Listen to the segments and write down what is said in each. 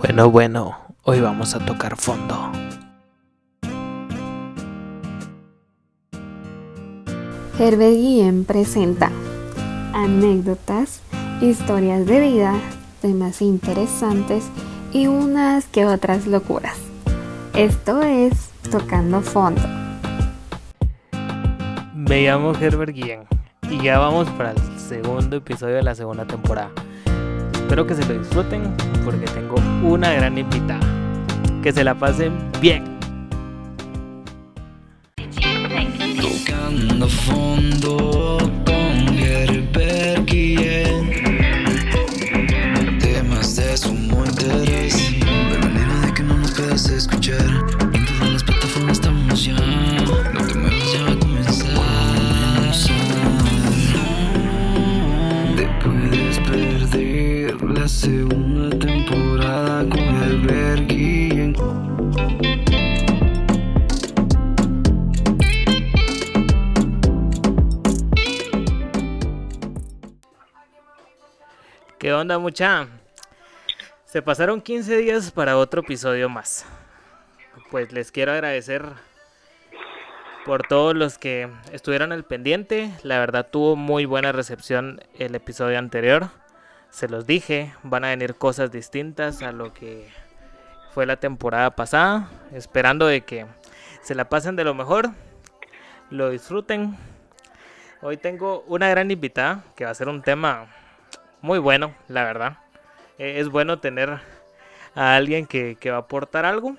Bueno, bueno, hoy vamos a tocar fondo. Herbert Guillén presenta anécdotas, historias de vida, temas interesantes y unas que otras locuras. Esto es Tocando Fondo. Me llamo Herbert Guillén y ya vamos para el segundo episodio de la segunda temporada. Espero que se lo disfruten porque tengo una gran invitada. Que se la pasen bien. ¿Qué onda mucha? Se pasaron 15 días para otro episodio más. Pues les quiero agradecer por todos los que estuvieron al pendiente. La verdad tuvo muy buena recepción el episodio anterior. Se los dije, van a venir cosas distintas a lo que fue la temporada pasada. Esperando de que se la pasen de lo mejor, lo disfruten. Hoy tengo una gran invitada que va a ser un tema muy bueno, la verdad. Eh, es bueno tener a alguien que, que va a aportar algo.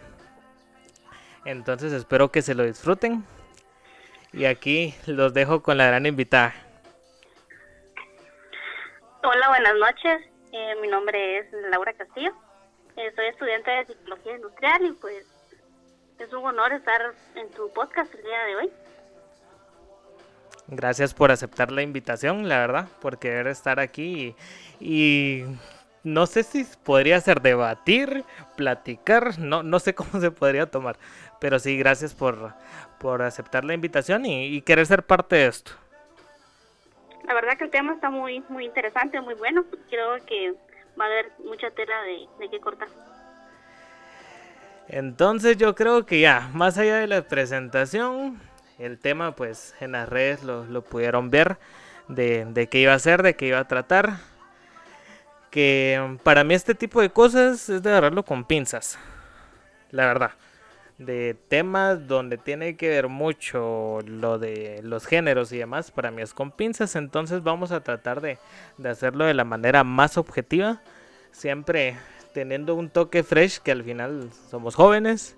Entonces espero que se lo disfruten. Y aquí los dejo con la gran invitada. Hola, buenas noches. Eh, mi nombre es Laura Castillo. Eh, soy estudiante de Psicología Industrial y pues es un honor estar en tu podcast el día de hoy. Gracias por aceptar la invitación, la verdad, por querer estar aquí y, y no sé si podría ser debatir, platicar, no, no sé cómo se podría tomar, pero sí, gracias por, por aceptar la invitación y, y querer ser parte de esto. La verdad que el tema está muy muy interesante, muy bueno. Creo que va a haber mucha tela de, de qué cortar. Entonces yo creo que ya, más allá de la presentación, el tema pues en las redes lo, lo pudieron ver de, de qué iba a ser, de qué iba a tratar. Que para mí este tipo de cosas es de agarrarlo con pinzas, la verdad. De temas donde tiene que ver mucho lo de los géneros y demás, para mí es con pinzas. Entonces vamos a tratar de, de hacerlo de la manera más objetiva. Siempre teniendo un toque fresh que al final somos jóvenes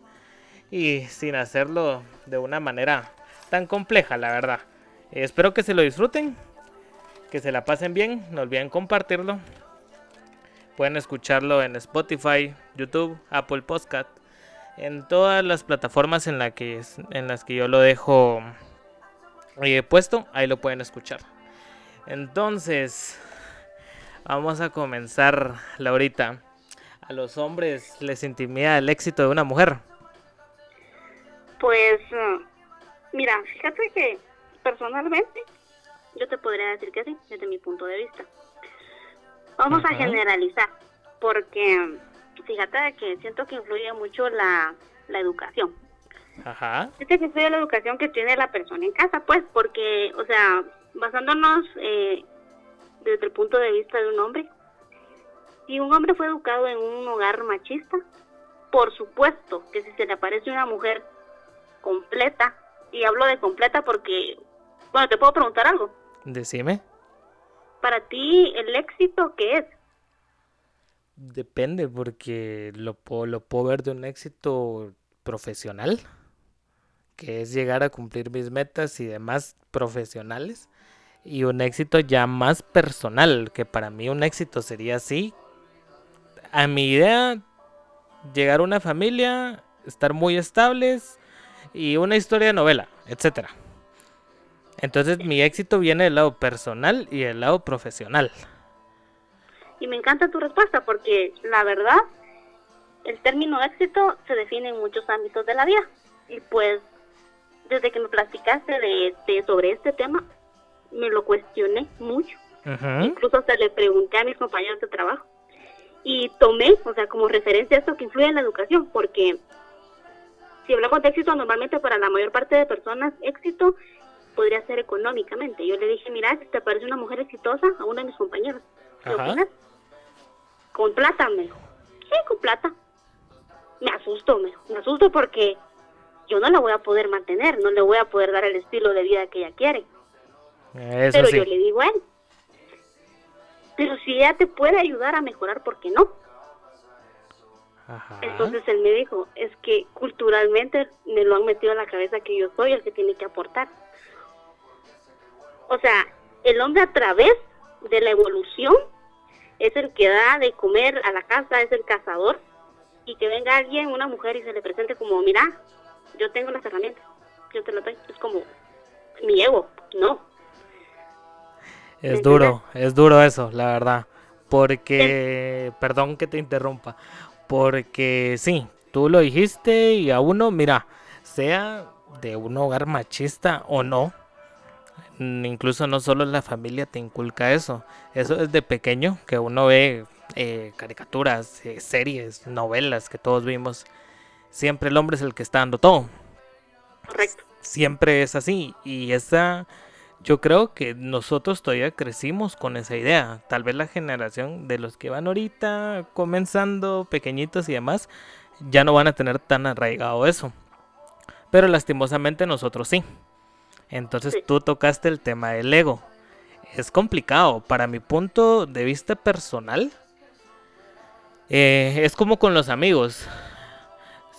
y sin hacerlo de una manera tan compleja, la verdad. Espero que se lo disfruten, que se la pasen bien, no olviden compartirlo. Pueden escucharlo en Spotify, YouTube, Apple Podcast, en todas las plataformas en, la que, en las que yo lo dejo eh, puesto, ahí lo pueden escuchar. Entonces, vamos a comenzar, Laurita. A los hombres les intimida el éxito de una mujer. Pues, uh, mira, fíjate que personalmente yo te podría decir que sí, desde mi punto de vista. Vamos Ajá. a generalizar, porque fíjate que siento que influye mucho la, la educación. Ajá. Fíjate que influye la educación que tiene la persona en casa, pues, porque, o sea, basándonos eh, desde el punto de vista de un hombre, si un hombre fue educado en un hogar machista, por supuesto que si se le aparece una mujer completa, y hablo de completa porque, bueno, te puedo preguntar algo. Decime. Para ti, ¿el éxito qué es? Depende, porque lo, puedo- lo puedo ver de un éxito profesional, que es llegar a cumplir mis metas y demás profesionales, y un éxito ya más personal, que para mí un éxito sería así. A mi idea, llegar a una familia, estar muy estables y una historia de novela, etcétera. Entonces mi éxito viene del lado personal y del lado profesional. Y me encanta tu respuesta porque la verdad, el término éxito se define en muchos ámbitos de la vida. Y pues, desde que me platicaste de, de- sobre este tema, me lo cuestioné mucho. Incluso hasta le pregunté a mis compañeros de trabajo. y tomé, o sea, como referencia esto que influye en la educación, porque si hablamos de éxito, normalmente para la mayor parte de personas, éxito podría ser económicamente. Yo le dije, mira, si te parece una mujer exitosa a uno de mis compañeros, ¿qué opinas? Con plata, me dijo. Sí, con plata. Me asusto, me, me asusto porque yo no la voy a poder mantener, no le voy a poder dar el estilo de vida que ella quiere. Eso Pero sí. yo le digo a él, pero si ella te puede ayudar a mejorar, ¿por qué no? Ajá. Entonces él me dijo, es que culturalmente me lo han metido en la cabeza que yo soy el que tiene que aportar. O sea, el hombre a través de la evolución es el que da de comer a la casa, es el cazador, y que venga alguien, una mujer, y se le presente como, mira, yo tengo las herramientas, yo te las doy. Es como mi ego, no. Es ¿Me duro, es duro eso, la verdad. Porque, perdón que te interrumpa, porque sí, tú lo dijiste y a uno, mira, sea de un hogar machista o no, incluso no solo la familia te inculca eso, eso es de pequeño, que uno ve eh, caricaturas, eh, series, novelas que todos vimos, siempre el hombre es el que está dando todo. Correcto. siempre es así y esa yo creo que nosotros todavía crecimos con esa idea. Tal vez la generación de los que van ahorita comenzando pequeñitos y demás ya no van a tener tan arraigado eso. Pero lastimosamente nosotros sí. Entonces Sí. tú tocaste el tema del ego. Es complicado. Para mi punto de vista personal eh, es como con los amigos.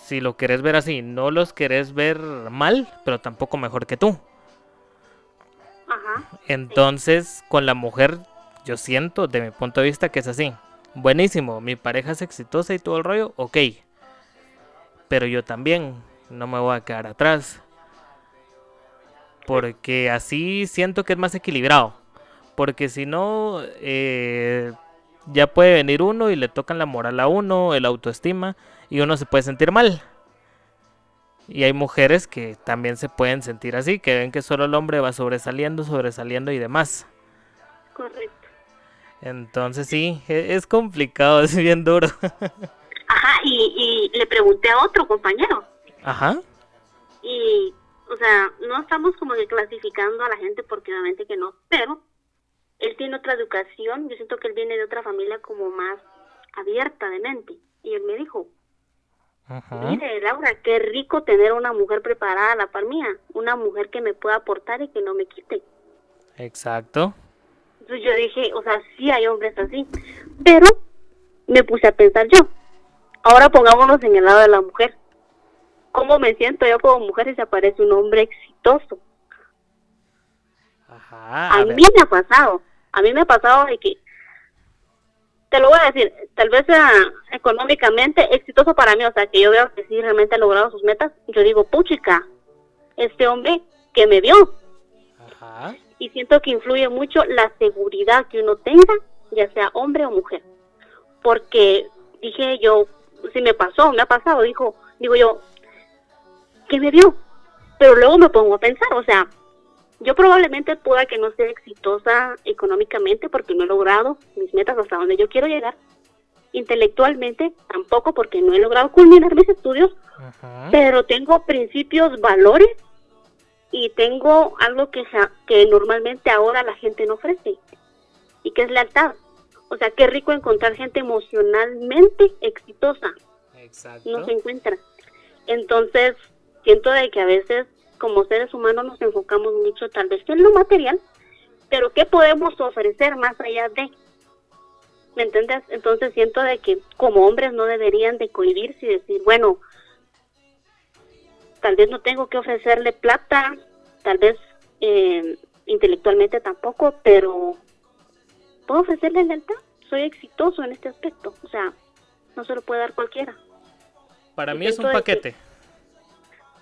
Si lo querés ver así, no los querés ver mal, pero tampoco mejor que tú. Entonces, con la mujer, yo siento, de mi punto de vista, que es así. Buenísimo, mi pareja es exitosa y todo el rollo, ok. Pero yo también no me voy a quedar atrás. Porque así siento que es más equilibrado. Porque si no, eh, ya puede venir uno y le tocan la moral a uno, el autoestima, y uno se puede sentir mal. Y hay mujeres que también se pueden sentir así, que ven que solo el hombre va sobresaliendo, sobresaliendo y demás. Correcto. Entonces sí, e- es complicado, es bien duro. Ajá, y, y le pregunté a otro compañero, Ajá. y, o sea, no estamos como que clasificando a la gente porque obviamente que no, pero él tiene otra educación, yo siento que él viene de otra familia como más abierta de mente, y él me dijo, Ajá. mire Laura, qué rico tener una mujer preparada a la par mía, una mujer que me pueda aportar y que no me quite. Exacto. Entonces yo dije, o sea, sí hay hombres así, pero me puse a pensar yo. Ahora pongámonos en el lado de la mujer. ¿Cómo me siento yo como mujer si se aparece un hombre exitoso? Ajá. A a mí me ha pasado, a mí me ha pasado de que, te lo voy a decir, tal vez sea económicamente exitoso para mí, o sea, que yo veo que sí realmente ha logrado sus metas, yo digo, puchica, este hombre que me vio, Ajá. y siento que influye mucho la seguridad que uno tenga, ya sea hombre o mujer. Porque dije yo, si me pasó, me ha pasado, dijo, digo yo, que me vio. Pero luego me pongo a pensar, o sea, yo probablemente pueda que no sea exitosa económicamente porque no he logrado mis metas hasta donde yo quiero llegar. Intelectualmente tampoco porque no he logrado culminar mis estudios, Ajá. pero tengo principios, valores y tengo algo que, que normalmente ahora la gente no ofrece y que es lealtad. O sea, qué rico encontrar gente emocionalmente exitosa, Exacto. no se encuentra. Entonces, siento de que a veces como seres humanos nos enfocamos mucho tal vez en lo material, pero ¿qué podemos ofrecer más allá de? ¿Me entiendes? Entonces siento de que como hombres no deberían de cohibirse y decir, bueno, tal vez no tengo que ofrecerle plata, tal vez eh, intelectualmente tampoco, pero puedo ofrecerle lealtad. Soy exitoso en este aspecto. O sea, no se lo puede dar cualquiera. Para y mí es un que- paquete.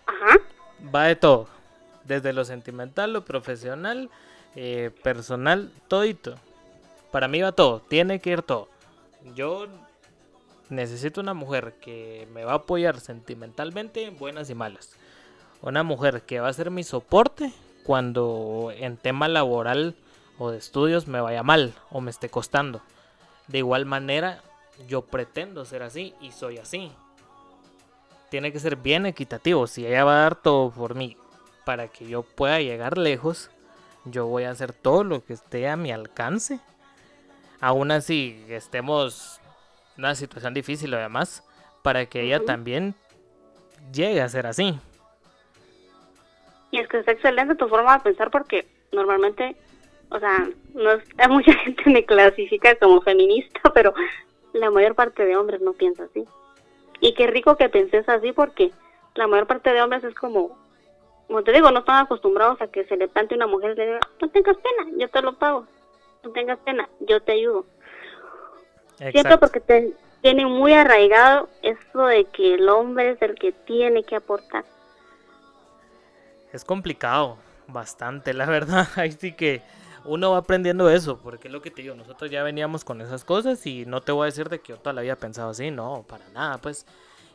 Ajá. Va de todo. Desde lo sentimental, lo profesional, eh, personal, todito. Para mí va todo. Tiene que ir todo. Yo necesito una mujer que me va a apoyar sentimentalmente, buenas y malas. Una mujer que va a ser mi soporte cuando en tema laboral o de estudios me vaya mal o me esté costando. De igual manera, yo pretendo ser así y soy así. Tiene que ser bien equitativo. Si ella va a dar todo por mí para que yo pueda llegar lejos, yo voy a hacer todo lo que esté a mi alcance. Aún así, estemos en una situación difícil además, para que ella también llegue a ser así. Y es que está excelente tu forma de pensar porque normalmente, o sea, no es, mucha gente me clasifica como feminista, pero la mayor parte de hombres no piensa así. Y qué rico que penses así porque la mayor parte de hombres es como, como te digo, no están acostumbrados a que se le plante una mujer y le diga, no tengas pena, yo te lo pago, no tengas pena, yo te ayudo. Siento porque te, tiene muy arraigado eso de que el hombre es el que tiene que aportar. Es complicado, bastante, la verdad. Ahí sí que uno va aprendiendo eso, porque es lo que te digo, nosotros ya veníamos con esas cosas y no te voy a decir de que yo toda la pensado así, no, para nada, pues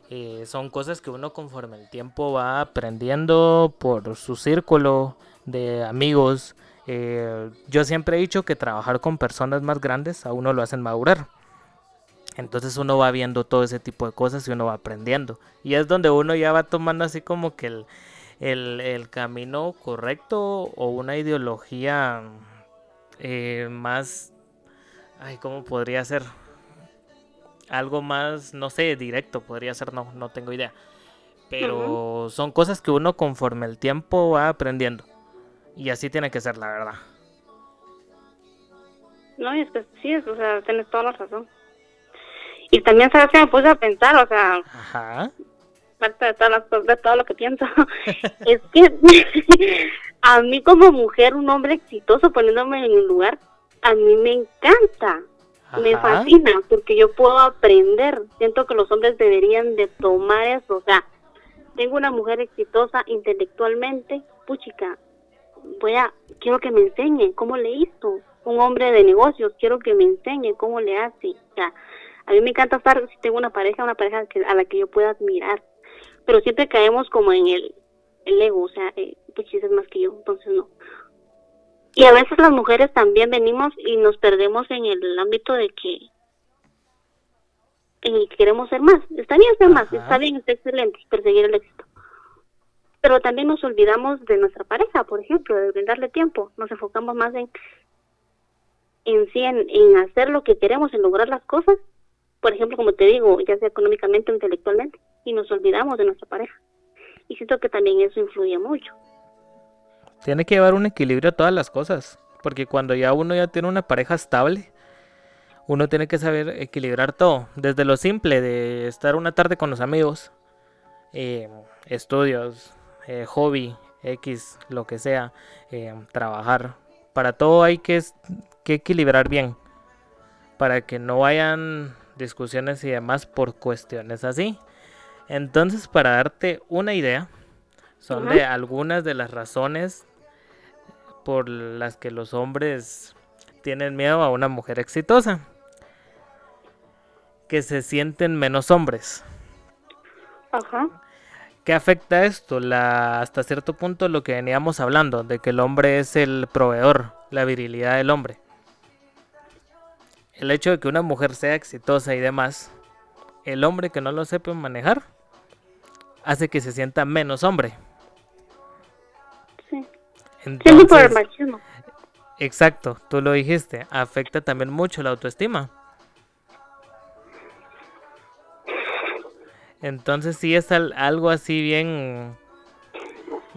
eh, son cosas que uno conforme el tiempo va aprendiendo por su círculo de amigos. Eh, yo siempre he dicho que trabajar con personas más grandes a uno lo hacen madurar. Entonces uno va viendo todo ese tipo de cosas y uno va aprendiendo. Y es donde uno ya va tomando así como que el, el, camino correcto o una ideología eh, más... Ay, ¿cómo podría ser? Algo más, no sé, directo podría ser, no, no tengo idea. Pero son cosas que uno conforme el tiempo va aprendiendo. Y así tiene que ser, la verdad. No, y es que sí, o sea, tienes toda la razón. Y también, ¿sabes que me puse a pensar? O sea, Ajá parte de, todas las, de todo lo que pienso, es que a mí como mujer, un hombre exitoso poniéndome en un lugar, a mí me encanta, me fascina, porque yo puedo aprender. Siento que los hombres deberían de tomar eso. O sea, tengo una mujer exitosa intelectualmente, puchica, voy a, quiero que me enseñe cómo le hizo. Un hombre de negocios, quiero que me enseñe cómo le hace. O sea, a mí me encanta estar, si tengo una pareja, una pareja que, a la que yo pueda admirar pero siempre caemos como en el, el ego, o sea, eh, pues es más que yo, entonces no. Y a veces las mujeres también venimos y nos perdemos en el ámbito de que queremos ser más. Está bien ser más, está bien, está excelente, perseguir el éxito. Pero también nos olvidamos de nuestra pareja, por ejemplo, de brindarle tiempo. Nos enfocamos más en en sí, en, en hacer lo que queremos, en lograr las cosas. Por ejemplo, como te digo, ya sea económicamente o intelectualmente y nos olvidamos de nuestra pareja. Y siento que también eso influye mucho. Tiene que llevar un equilibrio a todas las cosas, porque cuando ya uno ya tiene una pareja estable, uno tiene que saber equilibrar todo, desde lo simple de estar una tarde con los amigos, eh, estudios, eh, hobby, X, lo que sea, eh, trabajar. Para todo hay que, que equilibrar bien, para que no vayan discusiones y demás por cuestiones así. Entonces, para darte una idea, son de algunas de las razones por las que los hombres tienen miedo a una mujer exitosa. Que se sienten menos hombres. Ajá. ¿Qué afecta esto? La, hasta cierto punto lo que veníamos hablando, de que el hombre es el proveedor, la virilidad del hombre. El hecho de que una mujer sea exitosa y demás, el hombre que no lo sepa manejar, hace que se sienta menos hombre. Sí. Entonces, por el machismo. Exacto, tú lo dijiste, afecta también mucho la autoestima. Entonces sí es algo así bien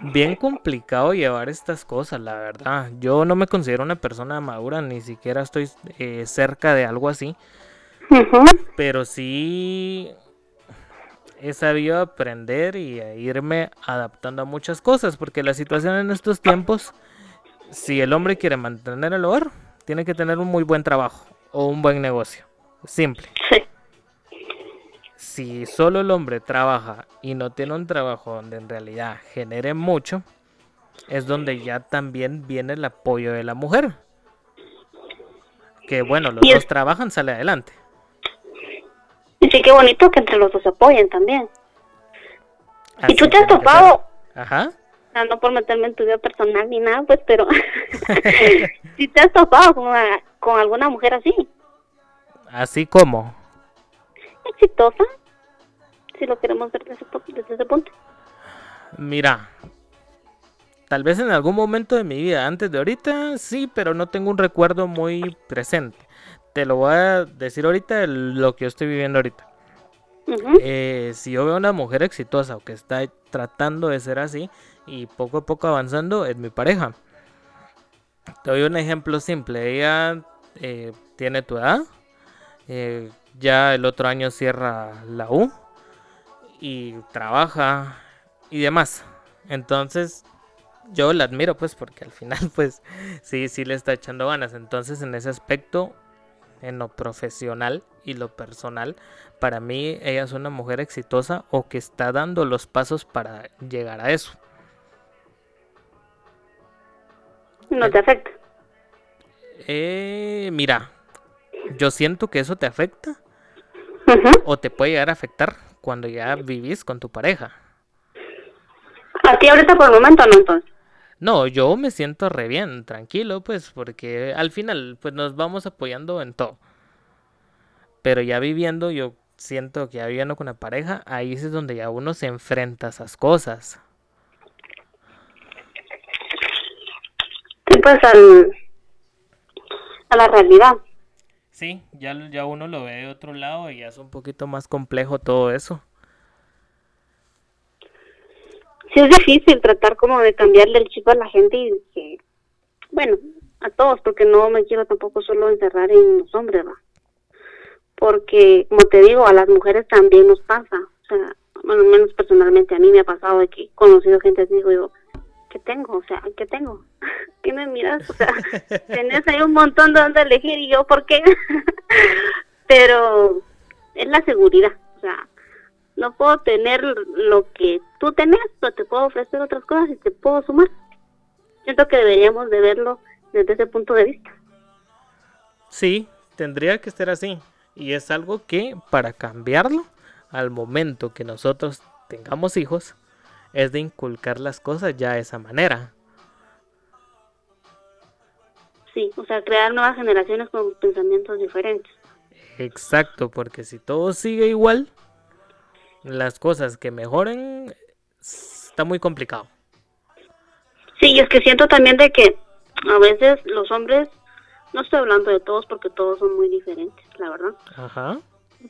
bien complicado llevar estas cosas, la verdad. Yo no me considero una persona madura, ni siquiera estoy eh, cerca de algo así. Pero sí he sabido aprender y irme adaptando a muchas cosas, porque la situación en estos tiempos, si el hombre quiere mantener el hogar, tiene que tener un muy buen trabajo o un buen negocio. Simple. Si solo el hombre trabaja y no tiene un trabajo donde en realidad genere mucho, es donde ya también viene el apoyo de la mujer. Que bueno, los dos trabajan, sale adelante. Y sí, qué bonito que entre los dos se apoyen también. y tú te has topado. Ajá. no por meterme en tu vida personal ni nada, pues, pero. si te has topado con, con alguna mujer así. ¿Así como? exitosa, si lo queremos ver desde desde ese punto. Mira, tal vez en algún momento de mi vida, antes de ahorita, sí, pero no tengo un recuerdo muy presente. Te lo voy a decir ahorita lo que yo estoy viviendo ahorita. Eh, si yo veo una mujer exitosa o que está tratando de ser así y poco a poco avanzando, es mi pareja. Te doy un ejemplo simple. Ella eh, tiene tu edad. eh, ya el otro año cierra la U. Y trabaja y demás. Entonces, yo la admiro pues porque al final pues sí, sí le está echando ganas. Entonces, en ese aspecto, en lo profesional y lo personal, para mí ella es una mujer exitosa o que está dando los pasos para llegar a eso. No te afecta. Eh, mira, yo siento que eso te afecta o te puede llegar a afectar cuando ya vivís con tu pareja. A ti ahorita por el momento no, entonces. No, yo me siento re bien, tranquilo, pues, porque al final, pues nos vamos apoyando en todo. Pero ya viviendo, yo siento que ya viviendo con la pareja, ahí es donde ya uno se enfrenta a esas cosas. Sí, pues al, a la realidad. Sí, ya, ya uno lo ve de otro lado y ya es un poquito más complejo todo eso. Sí es difícil tratar como de cambiarle el chip a la gente y que, bueno, a todos, porque no me quiero tampoco solo encerrar en los hombres, ¿va? Porque, como te digo, a las mujeres también nos pasa. O sea, bueno, menos personalmente a mí me ha pasado de que he conocido gente así, digo yo, ¿qué tengo? O sea, ¿qué tengo? ¿Qué me miras? O sea, tenés ahí un montón de donde elegir y yo, ¿por qué? Pero es la seguridad, o sea, no puedo tener lo que tú tenés, pero te puedo ofrecer otras cosas y te puedo sumar. Siento que deberíamos de verlo desde ese punto de vista. Sí, tendría que ser así. Y es algo que para cambiarlo, al momento que nosotros tengamos hijos, es de inculcar las cosas ya de esa manera. Sí, o sea, crear nuevas generaciones con pensamientos diferentes. Exacto, porque si todo sigue igual, las cosas que mejoren está muy complicado. Sí, y es que siento también de que a veces los hombres, no estoy hablando de todos porque todos son muy diferentes, la verdad. Ajá.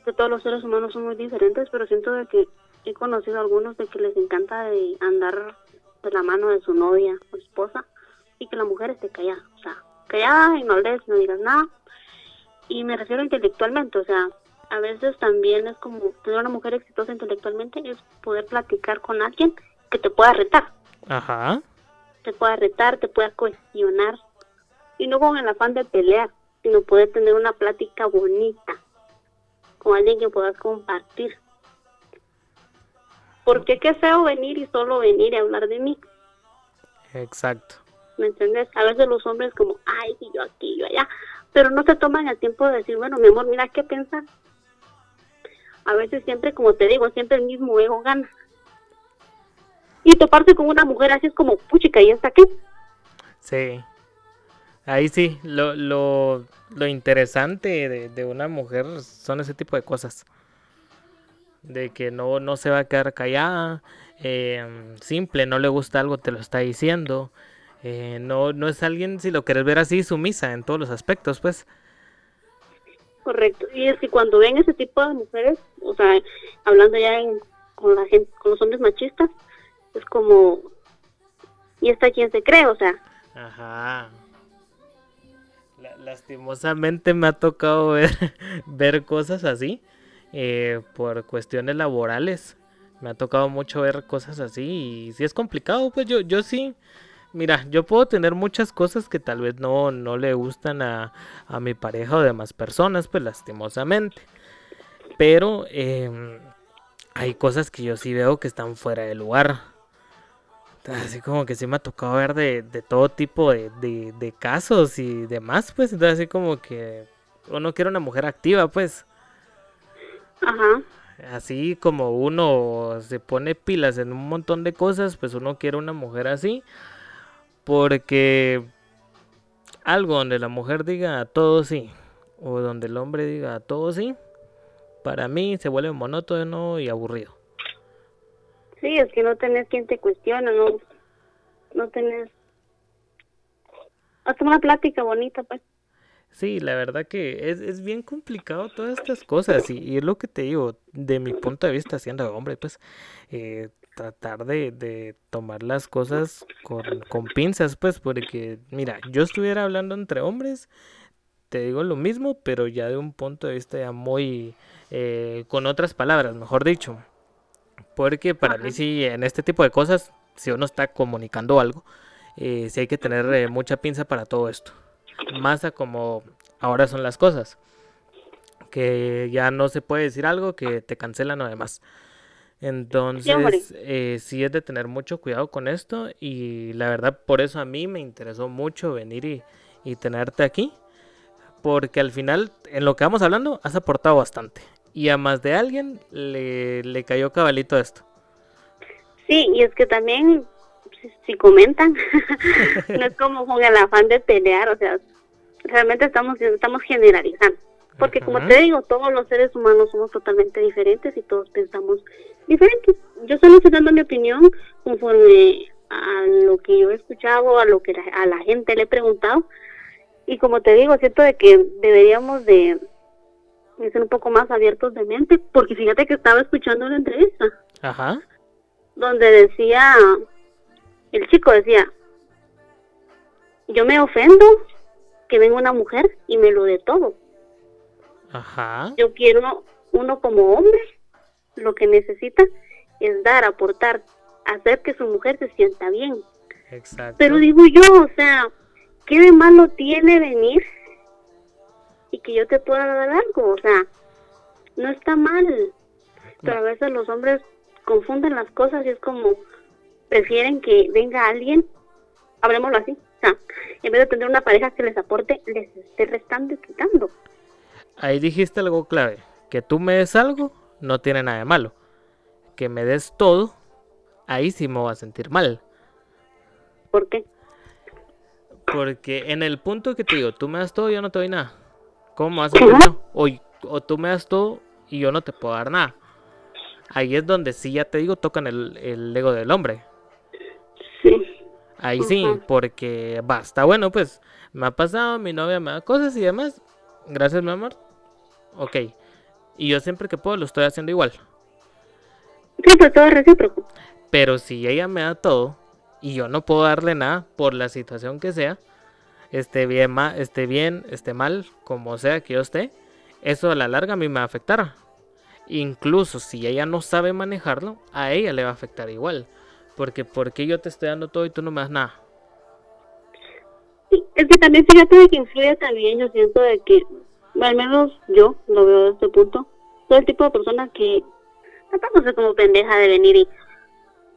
que todos los seres humanos son muy diferentes, pero siento de que he conocido a algunos de que les encanta de andar de la mano de su novia o esposa y que la mujer esté callada, o sea, callada y no hables, no digas nada. Y me refiero intelectualmente, o sea, a veces también es como tener una mujer exitosa intelectualmente es poder platicar con alguien que te pueda retar, Ajá. te pueda retar, te pueda cuestionar y no con el afán de pelear, sino poder tener una plática bonita con alguien que puedas compartir. Porque qué feo venir y solo venir y hablar de mí, Exacto. ¿me entiendes? A veces los hombres como, ay, yo aquí, yo allá, pero no se toman el tiempo de decir, bueno, mi amor, mira qué pensar. A veces siempre, como te digo, siempre el mismo ego gana. Y toparse con una mujer así es como, puchica, ¿y hasta qué? Sí. Ahí sí, lo, lo, lo interesante de, de una mujer son ese tipo de cosas. De que no, no se va a quedar callada, eh, simple, no le gusta algo, te lo está diciendo. eh, no, no es alguien, si lo quieres ver así, sumisa en todos los aspectos, pues. Correcto. Y es que cuando ven ese tipo de mujeres, o sea, hablando ya en- con la gente, con los hombres machistas, es como, ¿y esta quién se cree? O sea, Ajá. La- lastimosamente me ha tocado ver, ver cosas así eh, por cuestiones laborales. Me ha tocado mucho ver cosas así y si es complicado, pues yo, yo sí. Mira, yo puedo tener muchas cosas que tal vez no, no le gustan a, a mi pareja o demás personas, pues lastimosamente. Pero em, hay cosas que yo sí veo que están fuera de lugar. Así como que sí me ha tocado ver de, de todo tipo de, de- de casos y demás, pues. Entonces así como que uno quiere una mujer activa, pues. ajá, Así como uno se pone pilas en un montón de cosas, pues uno quiere una mujer así. Porque algo donde la mujer diga a todo sí, o donde el hombre diga a todo sí, para mí se vuelve monótono y aburrido. Sí, es que no tenés quien te cuestiona, no, no tenés hasta una plática bonita, pues. Sí, la verdad que es, es bien complicado todas estas cosas y, y es lo que te digo, de mi punto de vista siendo hombre, pues eh, tratar de, de tomar las cosas con, con pinzas, pues porque mira, yo estuviera hablando entre hombres, te digo lo mismo, pero ya de un punto de vista ya muy, eh, con otras palabras, mejor dicho, porque para mí sí, en este tipo de cosas, si uno está comunicando algo, eh, sí hay que tener eh, mucha pinza para todo esto. Más a como ahora son las cosas. Que ya no se puede decir algo que te cancelan o demás. Entonces, eh, sí es de tener mucho cuidado con esto. Y la verdad, por eso a mí me interesó mucho venir y, y tenerte aquí. Porque al final, en lo que vamos hablando, has aportado bastante. Y a más de alguien le, le cayó cabalito esto. Sí, y es que también, si, si comentan, no es como con el afán de pelear, o sea, realmente estamos, estamos generalizando. Porque como te digo, todos los seres humanos somos totalmente diferentes y todos pensamos diferentes. Yo solo estoy dando mi opinión conforme a lo que yo he escuchado, a lo que la- a la gente le he preguntado. Y como te digo, siento de que deberíamos de, de ser un poco más abiertos de mente, porque fíjate que estaba escuchando una entrevista Ajá. donde decía, el chico decía, yo me ofendo que venga una mujer y me lo dé todo. Ajá. Yo quiero, uno como hombre, lo que necesita es dar, aportar, hacer que su mujer se sienta bien. Exacto. Pero digo yo, o sea, ¿qué de malo tiene venir y que yo te pueda dar algo? O sea, no está mal. Pero a veces los hombres confunden las cosas y es como prefieren que venga alguien, hablemoslo así, o sea, en vez de tener una pareja que les aporte, les esté restando y quitando. Ahí dijiste algo clave. Que tú me des algo no tiene nada de malo. Que me des todo, ahí sí me voy a sentir mal. ¿Por qué? Porque en el punto que te digo, tú me das todo, yo no te doy nada. ¿Cómo vas a? O, o tú me das todo y yo no te puedo dar nada. Ahí es donde sí, ya te digo, tocan el, el ego del hombre. Sí. Ahí sí, porque va, está bueno, pues me ha pasado, mi novia me da cosas y demás. Gracias, mi amor. Ok. Y yo siempre que puedo lo estoy haciendo igual. Sí, pues todo es recíproco. Pero si ella me da todo y yo no puedo darle nada por la situación que sea, esté bien, ma- esté bien, esté mal, como sea que yo esté, eso a la larga a mí me va a afectar. Incluso si ella no sabe manejarlo, a ella le va a afectar igual. Porque porque yo te estoy dando todo y tú no me das nada. Sí, es que también fíjate de que influye también, yo siento de que, al menos yo lo veo desde este punto, todo el tipo de persona que tampoco sé como pendeja de venir y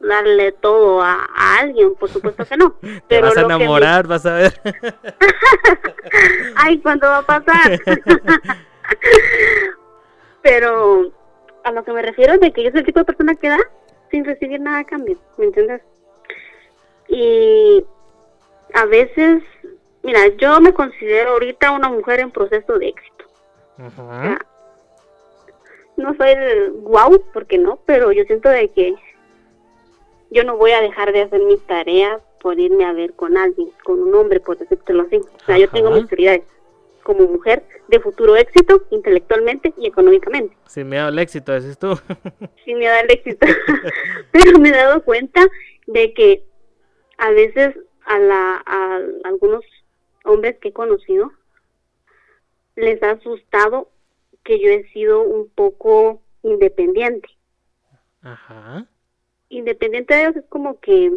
darle todo a, a alguien, por supuesto que no. Te Pero vas a me- enamorar, vas a ver. Ay, ¿cuándo va a pasar? Pero a lo que me refiero es de que yo soy el tipo de persona que da sin recibir nada a cambio, ¿me entiendes? Y a veces, mira, yo me considero ahorita una mujer en proceso de éxito. Ujú. No soy el guau, porque no, pero yo siento de que yo no voy a dejar de hacer mis tareas por irme a ver con alguien, con un hombre, por decírtelo así. O sea, yo tengo Ajá. mis prioridades como mujer de futuro éxito, intelectualmente y económicamente. Sin miedo al éxito, decís tú. sin miedo al éxito. Pero me he dado cuenta de que a veces a, la, a algunos hombres que he conocido les ha asustado que yo he sido un poco independiente. Ajá. Independiente de ellos es como que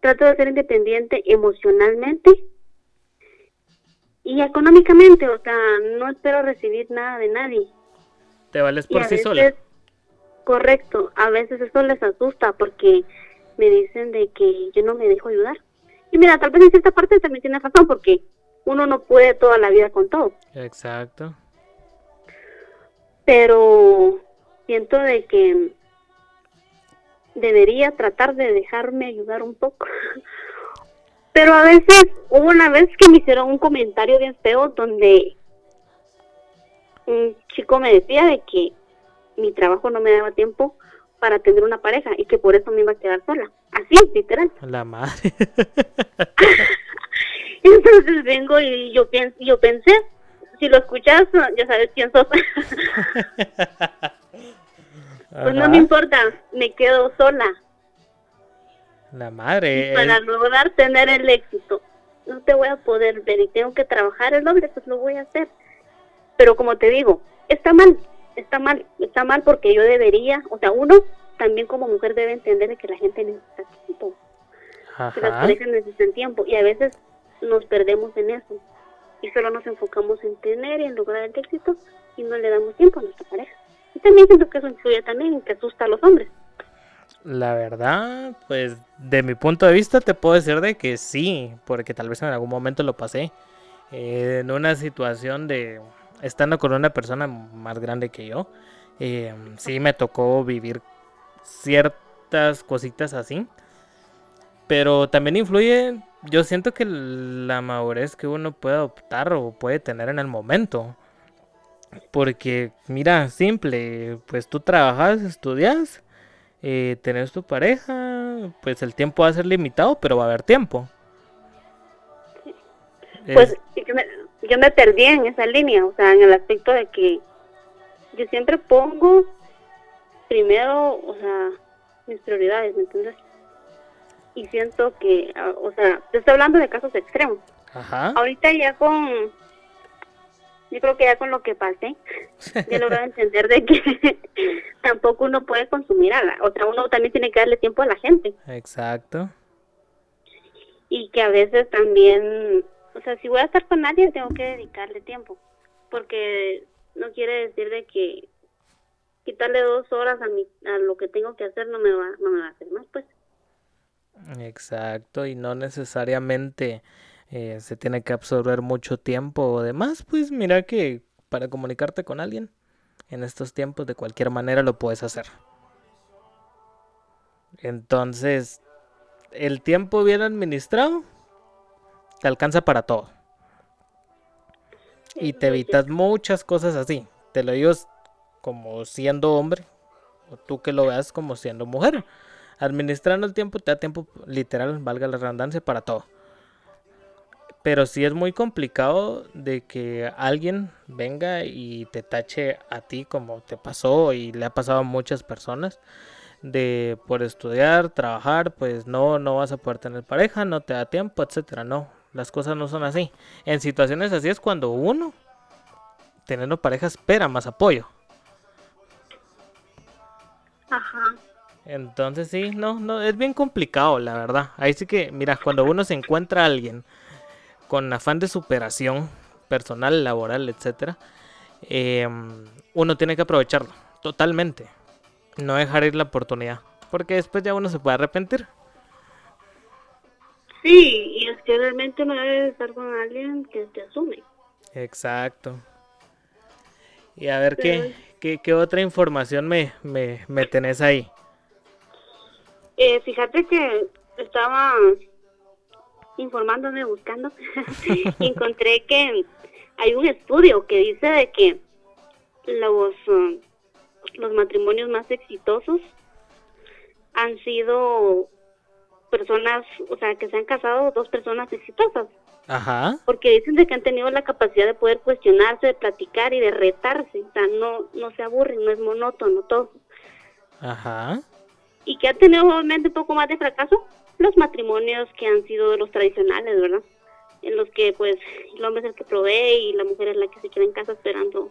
trato de ser independiente emocionalmente y económicamente, o sea, no espero recibir nada de nadie. Te vales Y por a sí veces, sola. correcto, a veces eso les asusta porque me dicen de que yo no me dejo ayudar. Y mira, tal vez en cierta parte también tienes razón porque uno no puede toda la vida con todo, Exacto. pero siento de que debería tratar de dejarme ayudar un poco. Pero a veces, hubo una vez que me hicieron un comentario bien feo donde mm, chico me decía de que mi trabajo no me daba tiempo para tener una pareja y que por eso me iba a quedar sola. Así, literal. La madre. Entonces vengo y yo, pienso, yo pensé, si lo escuchas, ya sabes quién sos. pues no me importa, me quedo sola. La madre. para lograr tener el éxito, no te voy a poder ver y tengo que trabajar el doble, pues lo voy a hacer. Pero como te digo, está mal, está mal, está mal porque yo debería, o sea, uno también como mujer debe entender que la gente necesita tiempo, que las parejas necesitan tiempo y a veces nos perdemos en eso y solo nos enfocamos en tener y en lograr el éxito y no le damos tiempo a nuestra pareja. Y también siento que eso influye también que asusta a los hombres. La verdad, pues de mi punto de vista te puedo decir de que sí, porque tal vez en algún momento lo pasé eh, en una situación de estando con una persona más grande que yo. Eh, sí me tocó vivir ciertas cositas así, pero también influye, yo siento que la madurez que uno puede adoptar o puede tener en el momento. Porque, mira, simple, pues tú trabajas, estudias eh, tenés tu pareja, pues el tiempo va a ser limitado, pero va a haber tiempo. Pues yo, me, perdí en esa línea, o sea, en el aspecto de que yo siempre pongo primero, o sea, mis prioridades, ¿me entiendes? Y siento que, ah, o sea, te estoy hablando de casos extremos. Ajá. Ahorita ya con yo creo que ya con lo que pasé, he logrado entender de que tampoco uno puede consumir a la, o sea, uno también tiene que darle tiempo a la gente. Exacto. Y que a veces también, o sea, si voy a estar con nadie, tengo que dedicarle tiempo, porque no quiere decir de que quitarle dos horas a, mi, a lo que tengo que hacer no me va, no me va a hacer más, pues. Exacto, y no necesariamente eh, se tiene que absorber mucho tiempo o demás, pues mira que para comunicarte con alguien en estos tiempos de cualquier manera lo puedes hacer. Entonces, el tiempo bien administrado te alcanza para todo. Y te evitas muchas cosas así. Te lo digo como siendo hombre, o tú que lo veas como siendo mujer. Administrando el tiempo te da tiempo literal, valga la redundancia, para todo. Pero sí es muy complicado de que alguien venga y te tache a ti como te pasó y le ha pasado a muchas personas de por estudiar, trabajar, pues no no vas a poder tener pareja, no te da tiempo, etcétera, no, las cosas no son así. En situaciones así es cuando uno teniendo pareja espera más apoyo. Ajá. Entonces sí, no, no, es bien complicado, la verdad. Ahí sí que, mira, cuando uno se encuentra a alguien con afán de superación personal, laboral, etcétera, em, uno tiene que aprovecharlo totalmente. No dejar ir la oportunidad, porque después ya uno se puede arrepentir. Sí, y es que realmente no debe estar con alguien que te asume. Exacto. Y a ver, ¿qué, qué, otra información me, me, me tenés ahí? Eh, fíjate que estaba informándome, buscando, encontré que hay un estudio que dice de que los, um, los matrimonios más exitosos han sido personas, o sea, que se han casado dos personas exitosas. Ajá. Porque dicen de que han tenido la capacidad de poder cuestionarse, de platicar y de retarse. O sea, no, no se aburren, no es monótono todo. Ajá. Y que han tenido obviamente un poco más de fracaso, los matrimonios que han sido los tradicionales, ¿verdad? En los que pues el hombre es el que provee y la mujer es la que se queda en casa esperando.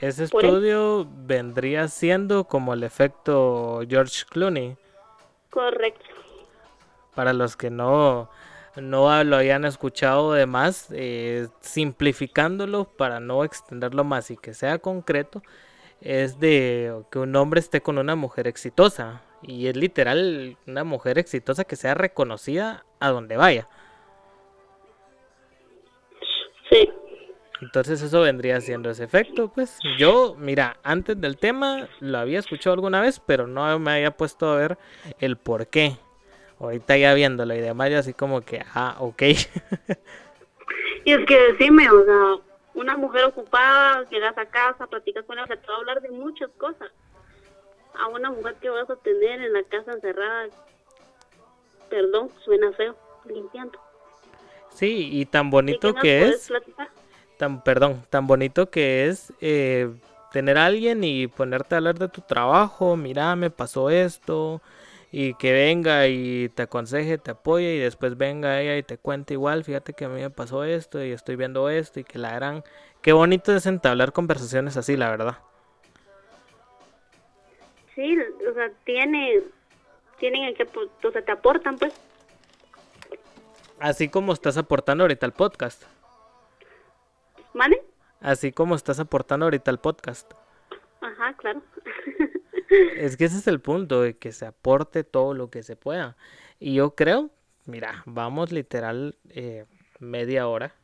Ese estudio vendría siendo como el efecto George Clooney. Correcto. Para los que no, no lo hayan escuchado demás, eh, simplificándolo para no extenderlo más y que sea concreto, es de que un hombre esté con una mujer exitosa. Y es literal una mujer exitosa que sea reconocida a donde vaya. Sí. Entonces eso vendría siendo ese efecto, pues. Yo, mira, antes del tema lo había escuchado alguna vez, pero no me había puesto a ver el por qué. Ahorita ya viéndolo y demás, yo así como que, ah, ok. y es que decime, o sea, una mujer ocupada, llegas a casa, platicas con ella, te va a hablar de muchas cosas. A una mujer que vas a tener en la casa encerrada, perdón, suena feo, limpiando. Sí, y tan bonito que es, tan, perdón, tan bonito que es eh, tener a alguien y ponerte a hablar de tu trabajo, mira, me pasó esto, y que venga y te aconseje, te apoye y después venga ella y te cuente igual, fíjate que a mí me pasó esto y estoy viendo esto y que la harán. Qué bonito es entablar conversaciones así, la verdad. Sí, o sea, tiene, tienen que, o sea, te aportan pues. Así como estás aportando ahorita al podcast. ¿Mane? Así como estás aportando ahorita al podcast. Ajá, claro. Es que ese es el punto, de que se aporte todo lo que se pueda. Y yo creo, mira, vamos literal eh, media hora.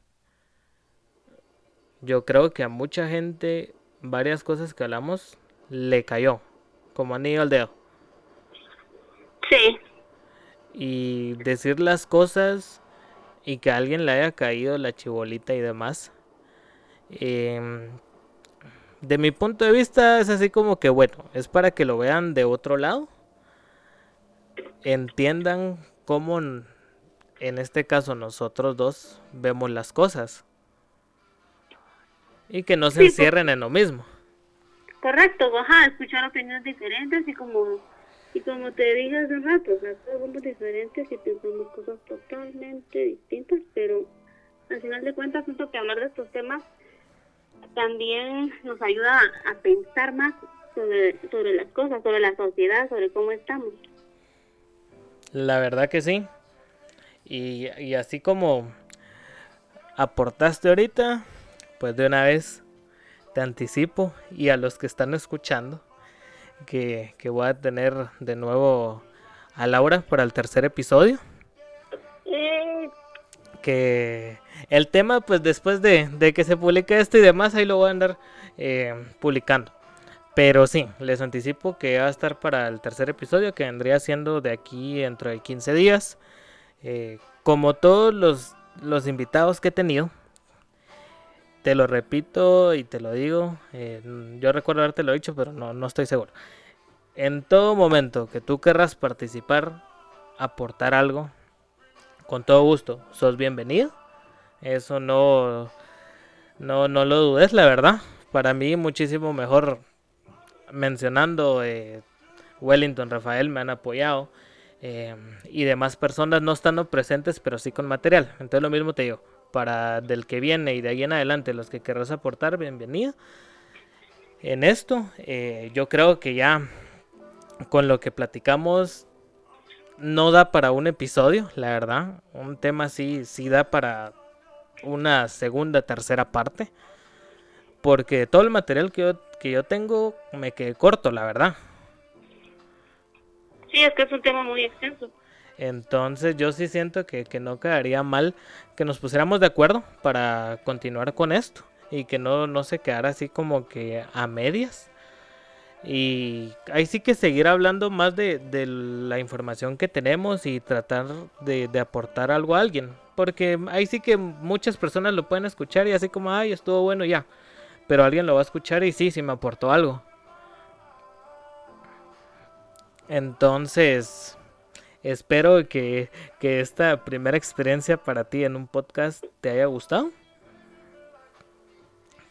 Yo creo que a mucha gente varias cosas que hablamos le cayó, como anillo al dedo. Sí. Y decir las cosas y que a alguien le haya caído la chibolita y demás. Eh, de mi punto de vista es así como que bueno, es para que lo vean de otro lado, entiendan cómo en este caso nosotros dos vemos las cosas y que no se encierren en lo mismo. Correcto, ajá, escuchar opiniones diferentes y como y como te dije hace rato, o sea, todos somos diferentes y pensamos cosas totalmente distintas, pero al final de cuentas siento que hablar de estos temas también nos ayuda a pensar más sobre, sobre las cosas, sobre la sociedad, sobre cómo estamos. La verdad que sí. Y, así como aportaste ahorita, pues de una vez te anticipo y a los que están escuchando que, que voy a tener de nuevo a Laura para el tercer episodio. Que el tema, pues después de, que se publique esto y demás, ahí lo voy a andar eh, publicando. Pero sí, les anticipo que va a estar para el tercer episodio, que vendría siendo de aquí dentro de 15 días. Eh, como todos los, los, invitados que he tenido, te lo repito y te lo digo. Eh, yo recuerdo haberte lo dicho, pero no, no estoy seguro. En todo momento que tú querrás participar, aportar algo, con todo gusto, sos bienvenido. Eso no, no, no lo dudes, la verdad. Para mí muchísimo mejor mencionando eh, Wellington, Rafael me han apoyado eh, y demás personas no estando presentes, pero sí con material. Entonces lo mismo te digo, para del que viene y de ahí en adelante los que querrás aportar, bienvenido. En esto, eh, yo creo que ya con lo que platicamos no da para un episodio, la verdad. Un tema así sí da para una segunda, tercera parte. Porque todo el material que yo, que yo tengo me quedé corto, la verdad. Sí, es que es un tema muy extenso. Entonces yo sí siento que, que no quedaría mal que nos pusiéramos de acuerdo para continuar con esto. Y que no, no se quedara así como que a medias. Y ahí sí que seguir hablando más de, la información que tenemos y tratar de, aportar algo a alguien. Porque ahí sí que muchas personas lo pueden escuchar y así como, ay, estuvo bueno ya. Pero alguien lo va a escuchar y sí, sí me aportó algo. Entonces, espero que, que esta primera experiencia para ti en un podcast te haya gustado.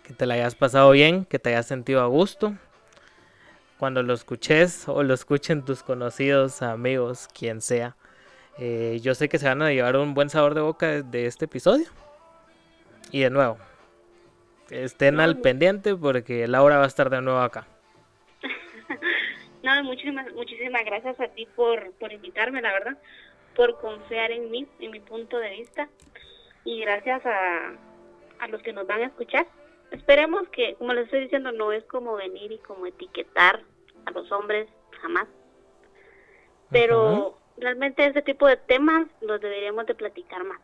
Que te la hayas pasado bien, que te hayas sentido a gusto cuando lo escuches o lo escuchen tus conocidos, amigos, quien sea. Eh, yo sé que se van a llevar un buen sabor de boca de este episodio. Y de nuevo, estén al pendiente porque Laura va a estar de nuevo acá. no, muchísimas, muchísimas gracias a ti por, por invitarme, la verdad, por confiar en mí, en mi punto de vista. Y gracias a, a los que nos van a escuchar. Esperemos que, como les estoy diciendo, no es como venir y como etiquetar a los hombres, jamás. Pero realmente ese tipo de temas los deberíamos de platicar más.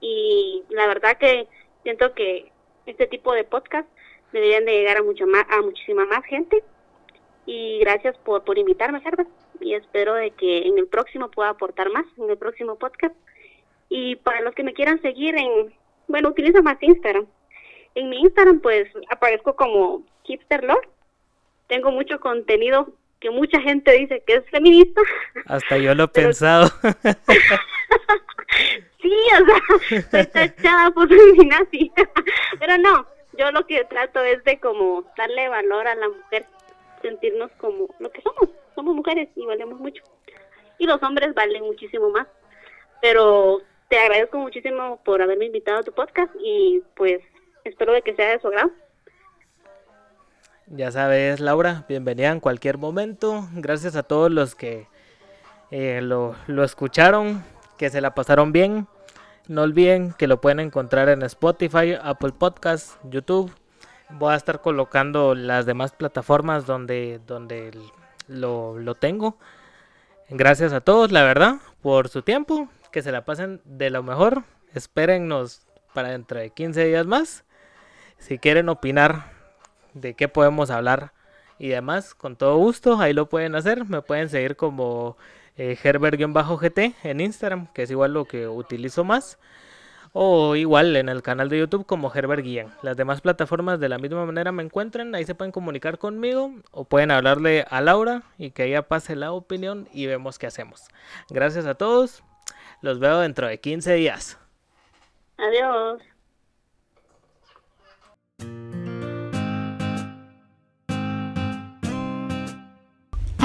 Y la verdad que siento que este tipo de podcast deberían de llegar a mucho más, a muchísima más gente. Y gracias por, por invitarme, Gerda. Y espero de que en el próximo pueda aportar más, en el próximo podcast. Y para los que me quieran seguir en, bueno, utilizo más Instagram. En mi Instagram pues aparezco como Hipster Lord. Tengo mucho contenido que mucha gente dice que es feminista. Hasta yo lo he pensado. sí, o sea, estoy tachada por feminazi. Pero no, yo lo que trato es de como darle valor a la mujer, sentirnos como lo que somos. Somos mujeres y valemos mucho. Y los hombres valen muchísimo más. Pero te agradezco muchísimo por haberme invitado a tu podcast y pues espero de que sea de su agrado. Ya sabes, Laura, bienvenida en cualquier momento. Gracias a todos los que eh, lo, lo escucharon, que se la pasaron bien. No olviden que lo pueden encontrar en Spotify, Apple Podcasts, YouTube. Voy a estar colocando las demás plataformas donde, donde lo, lo tengo. Gracias a todos, la verdad, por su tiempo. Que se la pasen de lo mejor. Espérennos para dentro de 15 días más. Si quieren opinar de qué podemos hablar y demás, con todo gusto, ahí lo pueden hacer. Me pueden seguir como eh, Herbert-GT en Instagram, que es igual lo que utilizo más. O igual en el canal de YouTube como Herbert Guillén. Las demás plataformas de la misma manera me encuentran, ahí se pueden comunicar conmigo o pueden hablarle a Laura y que ella pase la opinión y vemos qué hacemos. Gracias a todos, los veo dentro de 15 días. Adiós.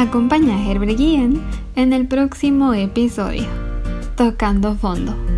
Acompaña a Herbert en el próximo episodio, Tocando Fondo.